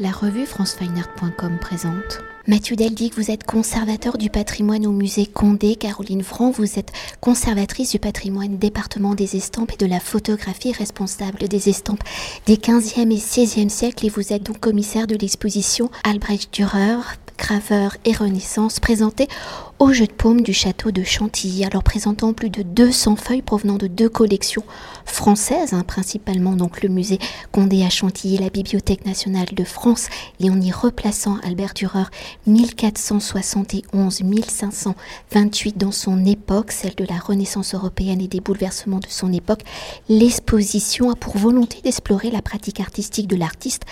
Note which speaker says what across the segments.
Speaker 1: La revue francefineart.com présente. Mathieu Deldic, vous êtes conservateur du patrimoine au musée Condé. Caroline Franc, vous êtes conservatrice du patrimoine département des estampes et de la photographie responsable des estampes des 15e et 16e siècles et vous êtes donc commissaire de l'exposition Albrecht Dürer, graveur et renaissance présentée au jeu de paume du château de Chantilly, alors présentant plus de 200 feuilles provenant de deux collections françaises, hein, principalement donc le musée Condé à Chantilly, la Bibliothèque nationale de France, et en y replaçant Albert Dürer 1471-1528 dans son époque, celle de la Renaissance européenne et des bouleversements de son époque, l'exposition a pour volonté d'explorer la pratique artistique de l'artiste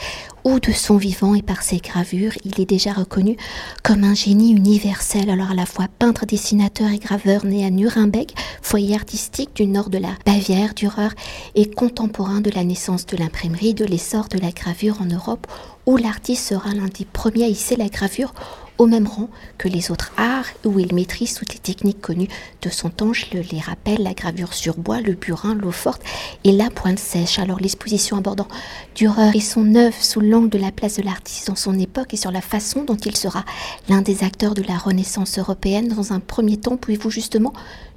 Speaker 1: ou de son vivant et par ses gravures, il est déjà reconnu comme un génie universel, alors à la peintre, dessinateur et graveur né à Nuremberg, foyer artistique du nord de la Bavière, Dürer et contemporain de la naissance de l'imprimerie, de l'essor de la gravure en Europe, où l'artiste sera l'un des premiers à hisser la gravure au même rang que les autres arts où il maîtrise toutes les techniques connues de son temps. Je les rappelle, la gravure sur bois, le burin, l'eau forte et la pointe sèche. Alors l'exposition abordant Dürer et son œuvre sous l'angle de la place de l'artiste dans son époque et sur la façon dont il sera l'un des acteurs de la Renaissance européenne. Dans un premier temps, pouvez-vous justement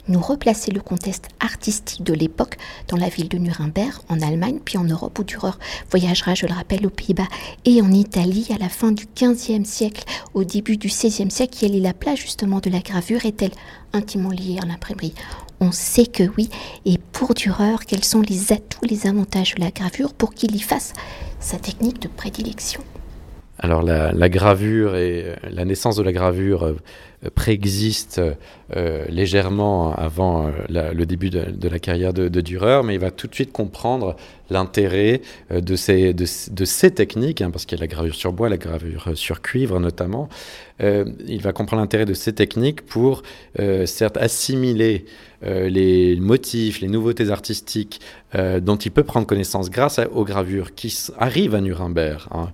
Speaker 1: nous replacer le contexte artistique de l'époque dans la ville de Nuremberg, en Allemagne, puis en Europe, où Dürer voyagera, je le rappelle, aux Pays-Bas et en Italie à la fin du XVe siècle, au début du XVIe siècle. Quelle est la place justement de la gravure Est-elle intimement liée à l'imprimerie? On sait que oui. Et pour Dürer, quels sont les atouts, les avantages de la gravure pour qu'il y fasse sa technique de prédilection?
Speaker 2: Alors la, gravure et la naissance de la gravure euh, préexiste euh, légèrement avant euh, le début de, la carrière de, de, Dürer, mais il va tout de suite comprendre l'intérêt de ces, de, ces techniques, hein, parce qu'il y a la gravure sur bois, la gravure sur cuivre notamment. il va comprendre l'intérêt de ces techniques pour, certes, assimiler les motifs, les nouveautés artistiques dont il peut prendre connaissance grâce aux gravures qui arrivent à Nuremberg. Hein.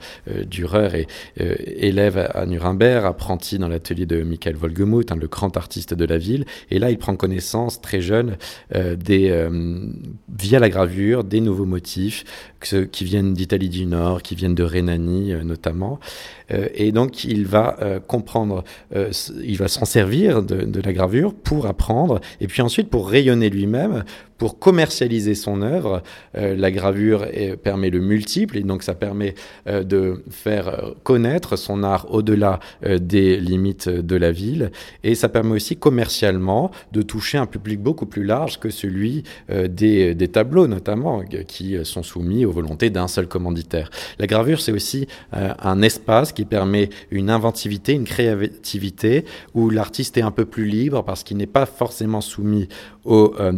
Speaker 2: Dürer est élève à Nuremberg, apprenti dans l'atelier de Michael Volgemuth, hein, le grand artiste de la ville. Et là, il prend connaissance très jeune euh, euh, via la gravure des nouveaux motifs qui viennent d'Italie du Nord, qui viennent de Rhénanie euh, notamment. et donc, il va comprendre, il va s'en servir de, la gravure pour apprendre et puis ensuite pour rayonner lui-même, pour commercialiser son œuvre. la gravure permet le multiple et donc ça permet de faire connaître son art au-delà des limites de la ville et ça permet aussi commercialement de toucher un public beaucoup plus large que celui euh, des, tableaux notamment qui sont soumis aux volontés d'un seul commanditaire. La gravure c'est aussi euh, un espace qui permet une inventivité, une créativité où l'artiste est un peu plus libre parce qu'il n'est pas forcément soumis aux euh,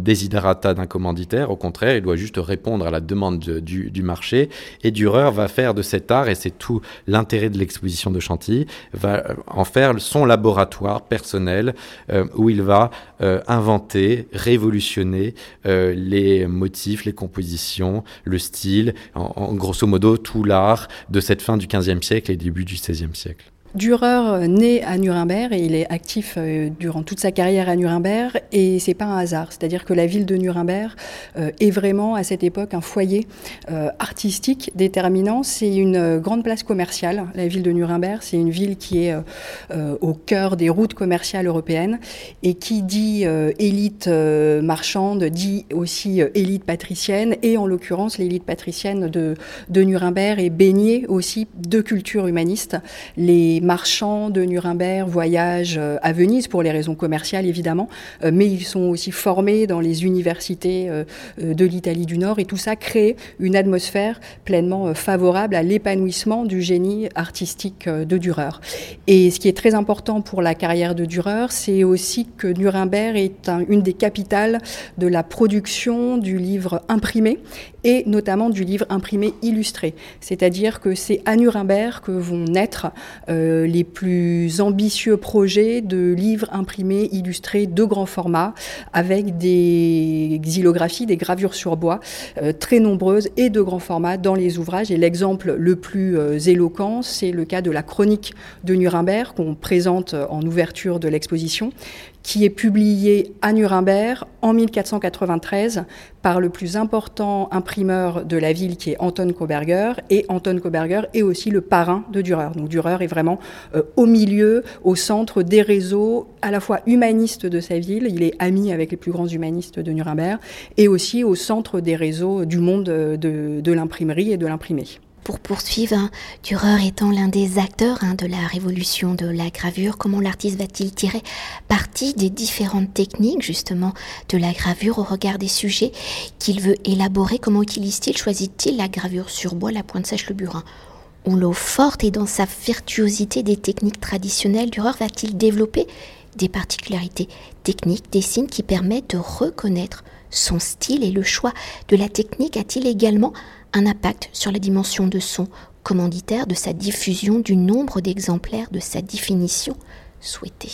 Speaker 2: d'un commanditaire. Au contraire, il doit juste répondre à la demande du, marché. Et Dürer va faire de cet art, et c'est tout l'intérêt de l'exposition de Chantilly, va en faire son laboratoire personnel euh, où il va euh, inventer, révolutionner euh, les motifs, les compositions, le style, en, grosso modo tout l'art de cette fin du XVe siècle et début du XVIe siècle.
Speaker 3: Dürer naît à Nuremberg et il est actif euh, durant toute sa carrière à Nuremberg et c'est pas un hasard. C'est-à-dire que la ville de Nuremberg euh, est vraiment à cette époque un foyer euh, artistique déterminant. C'est une grande place commerciale. La ville de Nuremberg, c'est une ville qui est au cœur des routes commerciales européennes et qui dit élite marchande dit aussi élite patricienne et en l'occurrence l'élite patricienne de, Nuremberg est baignée aussi de culture humaniste. Marchands de Nuremberg voyagent euh, à Venise pour les raisons commerciales évidemment, euh, mais ils sont aussi formés dans les universités euh, de l'Italie du Nord. Et tout ça crée une atmosphère pleinement favorable à l'épanouissement du génie artistique de Dürer. Et ce qui est très important pour la carrière de Dürer, c'est aussi que Nuremberg est une des capitales de la production du livre imprimé et notamment du livre imprimé illustré. C'est-à-dire que c'est à Nuremberg que vont naître euh, les plus ambitieux projets de livres imprimés illustrés de grand format avec des xylographies, des gravures sur bois euh, très nombreuses et de grand format dans les ouvrages. Et l'exemple le plus euh, éloquent, c'est le cas de la chronique de Nuremberg qu'on présente en ouverture de l'exposition, qui est publié à Nuremberg en 1493 par le plus important de la ville qui est Anton Koberger. Et Anton Koberger est aussi le parrain de Dürer. Donc Dürer est vraiment euh, au milieu, au centre des réseaux à la fois humanistes de sa ville, il est ami avec les plus grands humanistes de Nuremberg, et aussi au centre des réseaux du monde de, de l'imprimerie et de l'imprimé
Speaker 1: pour poursuivre, hein, Dürer étant l'un des acteurs hein, de la révolution de la gravure, comment l'artiste va-t-il tirer parti des différentes techniques justement de la gravure au regard des sujets qu'il veut élaborer? Comment utilise-t-il, choisit-il la gravure sur bois, la pointe sèche, le burin? Ou l'eau forte et dans sa virtuosité des techniques traditionnelles, Dürer va-t-il développer des particularités techniques, des signes qui permettent de reconnaître son style et le choix de la technique? A-t-il également un impact sur la dimension de son commanditaire, de sa diffusion, du nombre d'exemplaires, de sa définition souhaitée.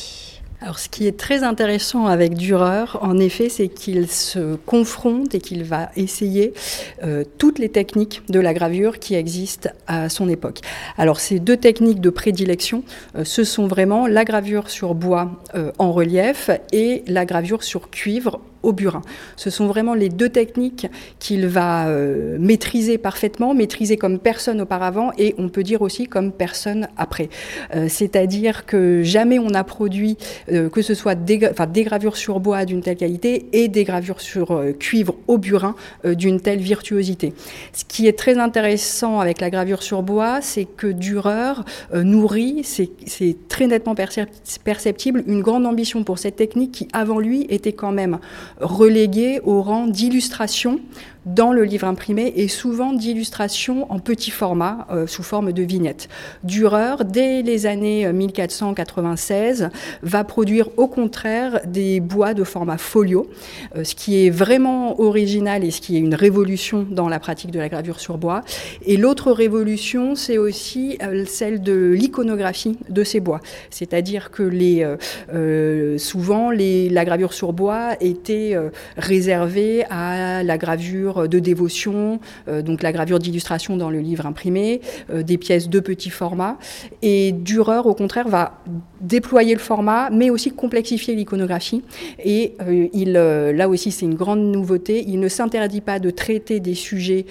Speaker 3: Alors, ce qui est très intéressant avec Dürer, en effet, c'est qu'il se confronte et qu'il va essayer euh, toutes les techniques de la gravure qui existent à son époque. Alors, ces deux techniques de prédilection, euh, ce sont vraiment la gravure sur bois euh, en relief et la gravure sur cuivre au burin. Ce sont vraiment les deux techniques qu'il va euh, maîtriser parfaitement, maîtriser comme personne auparavant et on peut dire aussi comme personne après. Euh, c'est-à-dire que jamais on a produit euh, que ce soit des, des, gravures sur bois d'une telle qualité et des gravures sur cuivre au burin d'une telle virtuosité. Ce qui est très intéressant avec la gravure sur bois, c'est que Dürer nourrit, c'est très nettement perceptible, une grande ambition pour cette technique qui avant lui était quand même relégué au rang d'illustration dans le livre imprimé et souvent d'illustrations en petit format euh, sous forme de vignettes. Dürer, dès les années 1496, euh, va produire au contraire des bois de format folio, euh, ce qui est vraiment original et ce qui est une révolution dans la pratique de la gravure sur bois. Et l'autre révolution, c'est aussi celle de l'iconographie de ces bois, c'est-à-dire que les, souvent les, la gravure sur bois était réservée à la gravure de dévotion, euh, donc la gravure d'illustration dans le livre imprimé, euh, des pièces de petit format. Et Dürer, au contraire, va déployer le format, mais aussi complexifier l'iconographie. Et euh, il, là aussi, c'est une grande nouveauté. Il ne s'interdit pas de traiter des sujets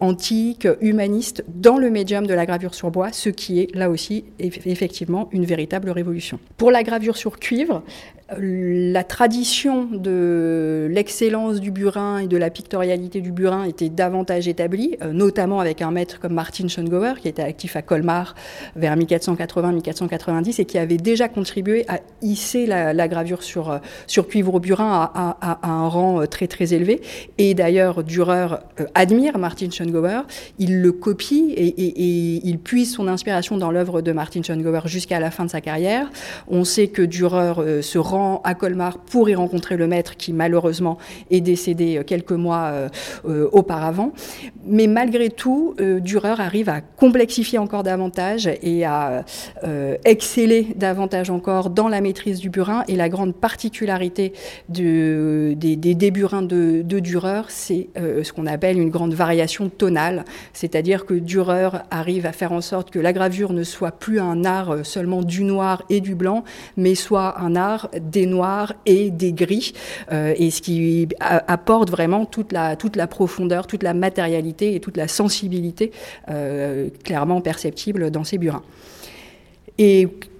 Speaker 3: antiques, humanistes, dans le médium de la gravure sur bois, ce qui est là aussi effectivement une véritable révolution. Pour la gravure sur cuivre, la tradition de l'excellence du burin et de la pictorialité du burin était davantage établie, euh, notamment avec un maître comme Martin Schongauer, qui était actif à Colmar vers 1480-1490 et qui avait déjà contribué à hisser la, gravure sur, euh, sur cuivre au burin à, un rang euh, très très élevé. Et d'ailleurs, Dürer admire Martin Schongauer, il le copie et, et il puise son inspiration dans l'œuvre de Martin Schongauer jusqu'à la fin de sa carrière. On sait que Dürer se à Colmar pour y rencontrer le maître qui malheureusement est décédé euh, quelques mois euh, euh, auparavant. Mais malgré tout, Dürer arrive à complexifier encore davantage et à exceller davantage encore dans la maîtrise du burin. Et la grande particularité des, des, burins de, de Dürer, c'est ce qu'on appelle une grande variation tonale. C'est-à-dire que Dürer arrive à faire en sorte que la gravure ne soit plus un art seulement du noir et du blanc, mais soit un art des noirs et des gris, euh, et ce qui apporte vraiment toute la, profondeur, toute la matérialité et toute la sensibilité euh, clairement perceptible dans ces burins.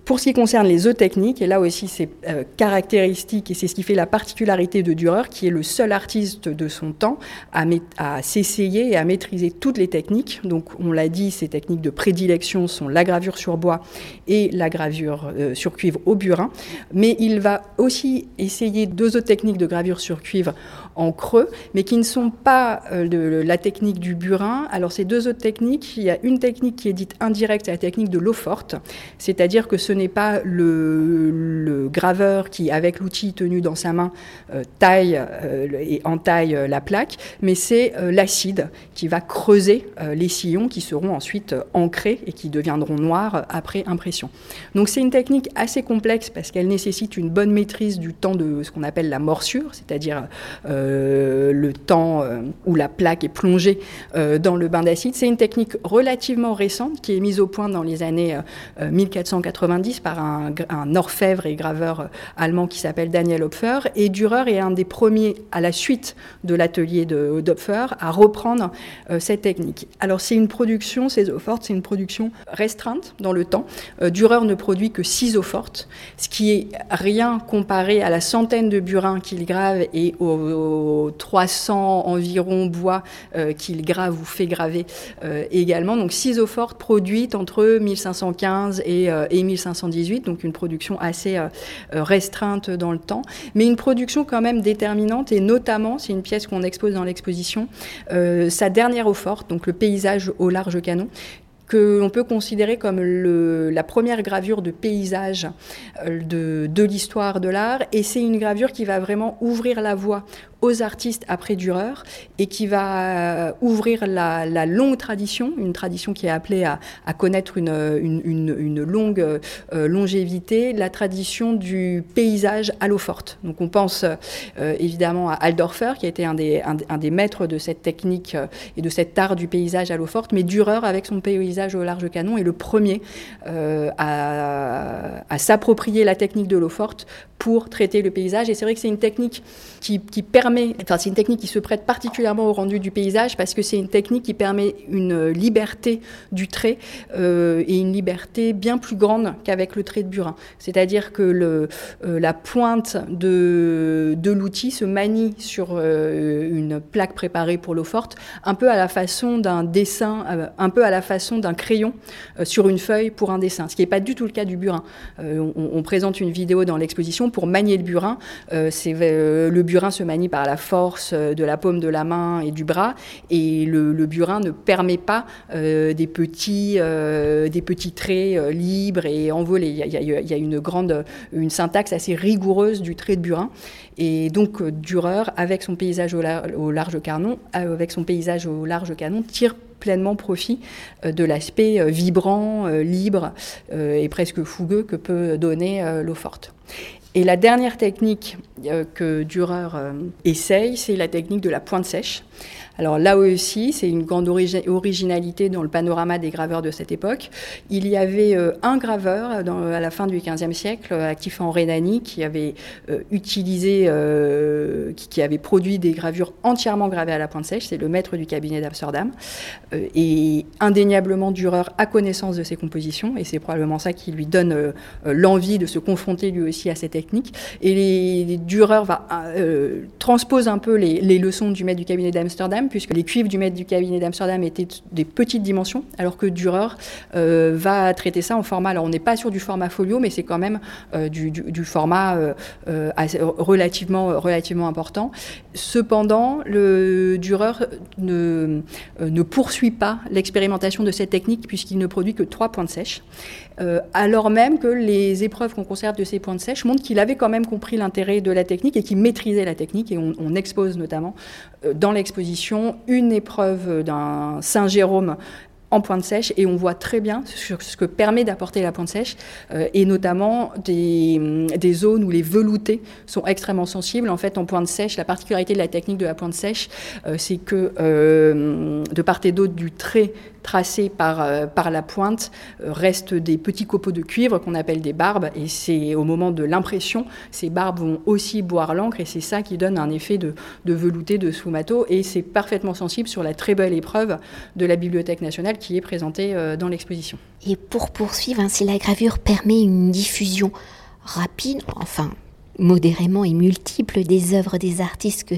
Speaker 3: Pour ce qui concerne les œufs techniques, et là aussi c'est euh, caractéristique et c'est ce qui fait la particularité de Dürer, qui est le seul artiste de son temps à, s'essayer et à maîtriser toutes les techniques. Donc on l'a dit, ces techniques de prédilection sont la gravure sur bois et la gravure euh, sur cuivre au burin. Mais il va aussi essayer deux autres techniques de gravure sur cuivre en creux, mais qui ne sont pas euh, la technique du burin. Alors ces deux autres techniques, il y a une technique qui est dite indirecte, c'est la technique de l'eau forte, c'est-à-dire que ce n'est pas le, graveur qui, avec l'outil tenu dans sa main, euh, taille euh, et entaille la plaque, mais c'est l'acide qui va creuser les sillons qui seront ensuite ancrés et qui deviendront noirs après impression. Donc c'est une technique assez complexe parce qu'elle nécessite une bonne maîtrise du temps de ce qu'on appelle la morsure, c'est-à-dire euh, le temps euh, où la plaque est plongée euh, dans le bain d'acide. C'est une technique relativement récente qui est mise au point dans les années 1490 70 par un, orfèvre et graveur allemand qui s'appelle Daniel Hopfer. Et Dürer est un des premiers, à la suite de l'atelier d'Hopfer, à reprendre cette technique. Alors c'est une production, ces eaux fortes, c'est une production restreinte dans le temps. Dürer ne produit que 6 eaux fortes, ce qui est rien comparé à la centaine de burins qu'il grave et aux, 300 environ bois qu'il grave ou fait graver également. Donc 6 eaux fortes produites entre 1515 et, 1518, euh, donc une production assez euh, euh, restreinte dans le temps, mais une production quand même déterminante et notamment, c'est une pièce qu'on expose dans l'exposition, sa dernière eau forte, donc le paysage au large canon, que l'on peut considérer comme la première gravure de paysage de l'histoire de l'art. Et c'est une gravure qui va vraiment ouvrir la voie aux artistes après Dürer et qui va euh, ouvrir la, longue tradition, une tradition qui est appelée à, connaître une, longue euh, longévité, la tradition du paysage à l'eau forte. Donc on pense euh, évidemment à Aldorfer qui a été un des, un, des maîtres de cette technique et de cet art du paysage à l'eau forte, mais Dürer avec son paysage au large canon est le premier à, à s'approprier la technique de l'eau forte pour traiter le paysage. Et c'est vrai que c'est une technique qui, permet, enfin c'est une technique qui se prête particulièrement au rendu du paysage parce que c'est une technique qui permet une liberté du trait euh, et une liberté bien plus grande qu'avec le trait de burin. C'est-à-dire que euh, la pointe de, l'outil se manie sur euh, une plaque préparée pour l'eau forte, un peu à la façon d'un dessin, un peu à la façon d'un crayon sur une feuille pour un dessin, ce qui n'est pas du tout le cas du burin. On présente une vidéo dans l'exposition pour manier le burin. Euh, euh, le burin se manie par la force euh, de la paume de la main et du bras, et le, burin ne permet pas des, petits, traits libres et envolés. Il y, a, une grande une syntaxe assez rigoureuse du trait de burin. Et donc Dürer, avec son paysage au, au large canon, avec son paysage au large canon, tire pleinement profit de l'aspect vibrant, libre et presque fougueux que peut donner l'eau forte. Et la dernière technique euh, que Dürer euh, essaye, c'est la technique de la pointe sèche. Alors là aussi, c'est une grande originalité dans le panorama des graveurs de cette époque. Il y avait euh, un graveur à la fin du XVe siècle, actif en Rhénanie, qui avait utilisé, qui, avait produit des gravures entièrement gravées à la pointe sèche. C'est le maître du cabinet d'Amsterdam. et indéniablement, Dürer a connaissance de ses compositions, et c'est probablement ça qui lui donne l'envie de se confronter lui aussi à cette technique et Dürer va, euh, transpose un peu les, leçons du maître du cabinet d'Amsterdam, puisque les cuivres du maître du cabinet d'Amsterdam étaient des petites dimensions, alors que Dürer euh, va traiter ça en format. Alors on n'est pas sur du format folio, mais c'est quand même euh, du, format relativement, relativement important. Cependant, le Dürer ne, poursuit pas l'expérimentation de cette technique, puisqu'il ne produit que trois points de sèche. Euh, alors même que les épreuves qu'on conserve de ces points de sèche montrent qu'il avait quand même compris l'intérêt de la technique et qu'il maîtrisait la technique. Et on, expose notamment euh, dans l'exposition une épreuve d'un Saint Jérôme en pointe sèche et on voit très bien ce que permet d'apporter la pointe sèche euh, et notamment des, des, zones où les veloutés sont extrêmement sensibles. En fait, en pointe sèche, la particularité de la technique de la pointe sèche, c'est que de part et d'autre du trait tracés par, euh, par la pointe euh, restent des petits copeaux de cuivre qu'on appelle des barbes. Et c'est au moment de l'impression, ces barbes vont aussi boire l'encre et c'est ça qui donne un effet de, de velouté, de sfumato. Et c'est parfaitement sensible sur la très belle épreuve de la Bibliothèque nationale qui est présentée euh, dans l'exposition.
Speaker 1: Et pour poursuivre, hein, si la gravure permet une diffusion rapide, enfin modérément et multiple des œuvres des artistes que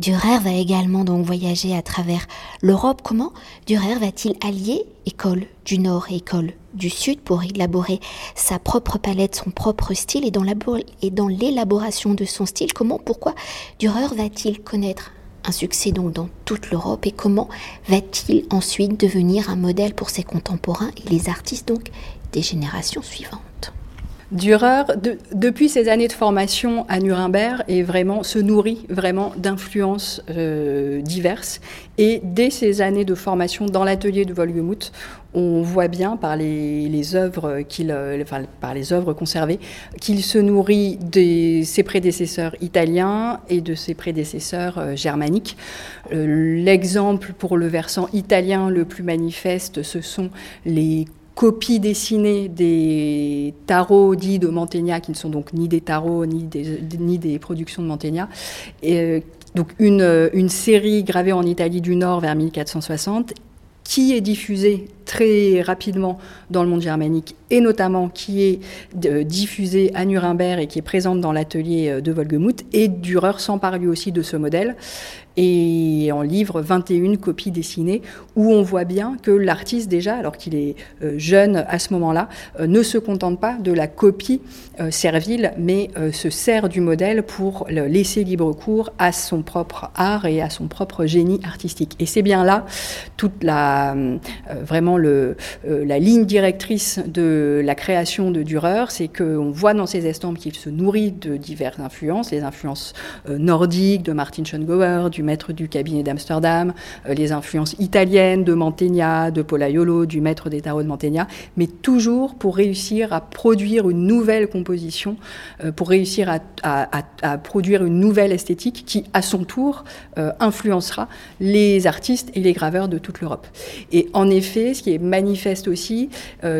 Speaker 1: Dürer va également donc voyager à travers l'Europe. Comment Dürer va-t-il allier école du Nord et école du Sud pour élaborer sa propre palette, son propre style et dans l'élaboration de son style? Comment, pourquoi Dürer va-t-il connaître un succès donc dans toute l'Europe et comment va-t-il ensuite devenir un modèle pour ses contemporains et les artistes donc des générations suivantes?
Speaker 3: Dürer, depuis ses années de formation à Nuremberg, est vraiment, se nourrit vraiment d'influences euh, diverses. Et dès ses années de formation dans l'atelier de Wolgemuth, on voit bien par les, œuvres qu'il, euh, par les œuvres conservées qu'il se nourrit de ses prédécesseurs italiens et de ses prédécesseurs euh, germaniques. l'exemple pour le versant italien le plus manifeste, ce sont les copies dessinées des tarots dits de Mantegna, qui ne sont donc ni des tarots ni des, productions de Mantegna. Et, donc une, une série gravée en Italie du Nord vers 1460 qui est diffusée très rapidement dans le monde germanique et notamment qui est euh, diffusée à Nuremberg et qui est présente dans l'atelier euh, de Volgemuth. Et Dürer s'empare lui aussi de ce modèle et en livre 21 copies dessinées où on voit bien que l'artiste déjà, alors qu'il est euh, jeune à ce moment-là, ne se contente pas de la copie servile, mais se sert du modèle pour laisser libre cours à son propre art et à son propre génie artistique. Et c'est bien là toute la vraiment le, la ligne directrice de la création de Dürer, c'est qu'on voit dans ses estampes qu'il se nourrit de diverses influences, les influences euh, nordiques de Martin Schongauer, du maître du cabinet d'Amsterdam, euh, les influences italiennes de Mantegna, de Pollaiolo, du maître des tarots de Mantegna, mais toujours pour réussir à produire une nouvelle composition, euh, pour réussir à, à, produire une nouvelle esthétique qui, à son tour, influencera les artistes et les graveurs de toute l'Europe. Et en effet, ce qui est manifeste aussi,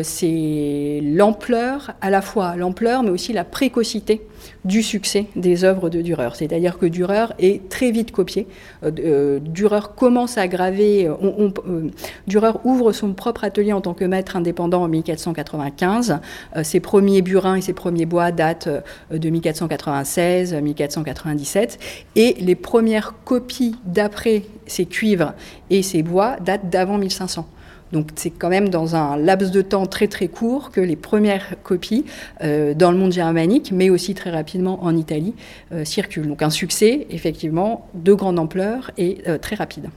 Speaker 3: c'est l'ampleur, à la fois l'ampleur, mais aussi la précocité du succès des œuvres de Dürer. C'est-à-dire que Dürer est très vite copié. Euh, euh, Dürer commence à graver. Euh, Dürer ouvre son propre atelier en tant que maître indépendant en 1495. ses premiers burins et ses premiers bois datent de 1496-1497. Et les premières copies d'après ces cuivres et ces bois datent d'avant 1500. Donc c'est quand même dans un laps de temps très très court que les premières copies euh, dans le monde germanique, mais aussi très rapidement en Italie, euh, circulent. Donc un succès effectivement de grande ampleur et euh, très rapide.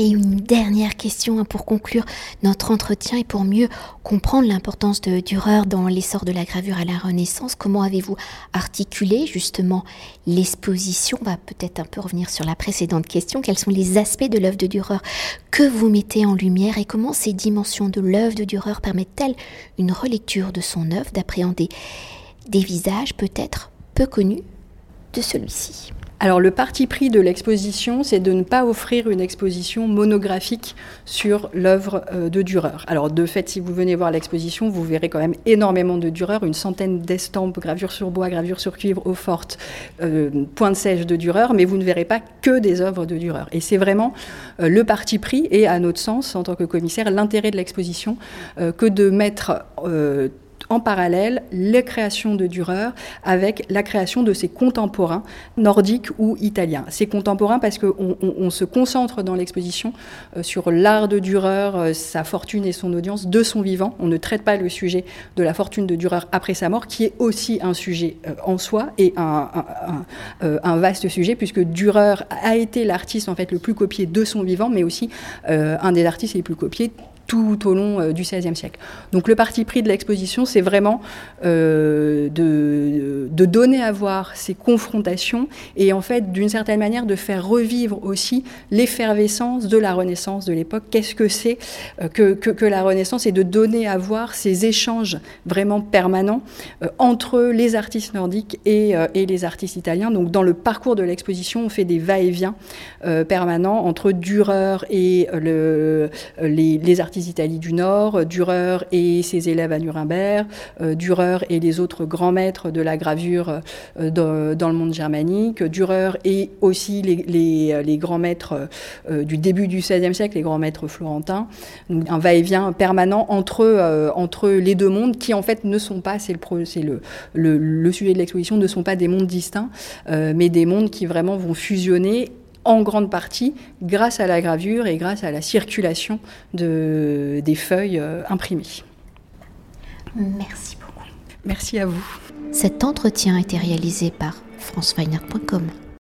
Speaker 1: Et une dernière question hein, pour conclure notre entretien et pour mieux comprendre l'importance de Dürer dans l'essor de la gravure à la Renaissance. Comment avez-vous articulé justement l'exposition? On va peut-être un peu revenir sur la précédente question. Quels sont les aspects de l'œuvre de Dürer que vous mettez en lumière et comment ces dimensions de l'œuvre de Dürer permettent-elles une relecture de son œuvre, d'appréhender des visages peut-être peu connus de celui-ci?
Speaker 3: Alors le parti pris de l'exposition, c'est de ne pas offrir une exposition monographique sur l'œuvre euh, de Dürer. Alors de fait, si vous venez voir l'exposition, vous verrez quand même énormément de Dürer, une centaine d'estampes, gravures sur bois, gravures sur cuivre, eau forte, euh, pointe sèche de Dürer, mais vous ne verrez pas que des œuvres de Dürer. Et c'est vraiment euh, le parti pris et à notre sens, en tant que commissaire, l'intérêt de l'exposition que de mettre en parallèle les créations de Dürer avec la création de ses contemporains nordiques ou italiens. Ses contemporains parce qu'on on, se concentre dans l'exposition euh, sur l'art de Dürer, euh, sa fortune et son audience de son vivant. On ne traite pas le sujet de la fortune de Dürer après sa mort, qui est aussi un sujet euh, en soi et un, vaste sujet, puisque Dürer a été l'artiste en fait le plus copié de son vivant, mais aussi un des artistes les plus copiés tout au long euh, du XVIe siècle. Donc le parti pris de l'exposition, c'est vraiment euh, de, de, donner à voir ces confrontations et en fait, d'une certaine manière, de faire revivre aussi l'effervescence de la Renaissance de l'époque. Qu'est-ce que c'est euh, que, que, la Renaissance? Et de donner à voir ces échanges vraiment permanents entre les artistes nordiques et, et, les artistes italiens. Donc dans le parcours de l'exposition, on fait des va-et-vient permanents entre Dürer et le, les, les artistes Italie du Nord, Dürer et ses élèves à Nuremberg, euh, Dürer et les autres grands maîtres de la gravure euh, dans, le monde germanique, Dürer et aussi les, grands maîtres euh, du début du XVIe siècle, les grands maîtres florentins. Donc un va-et-vient permanent entre, entre les deux mondes qui en fait ne sont pas, c'est le, sujet de l'exposition, ne sont pas des mondes distincts, mais des mondes qui vraiment vont fusionner en grande partie grâce à la gravure et grâce à la circulation de, des feuilles euh, imprimées.
Speaker 1: Merci beaucoup.
Speaker 3: Merci à vous.
Speaker 1: Cet entretien a été réalisé par franceweiner.com.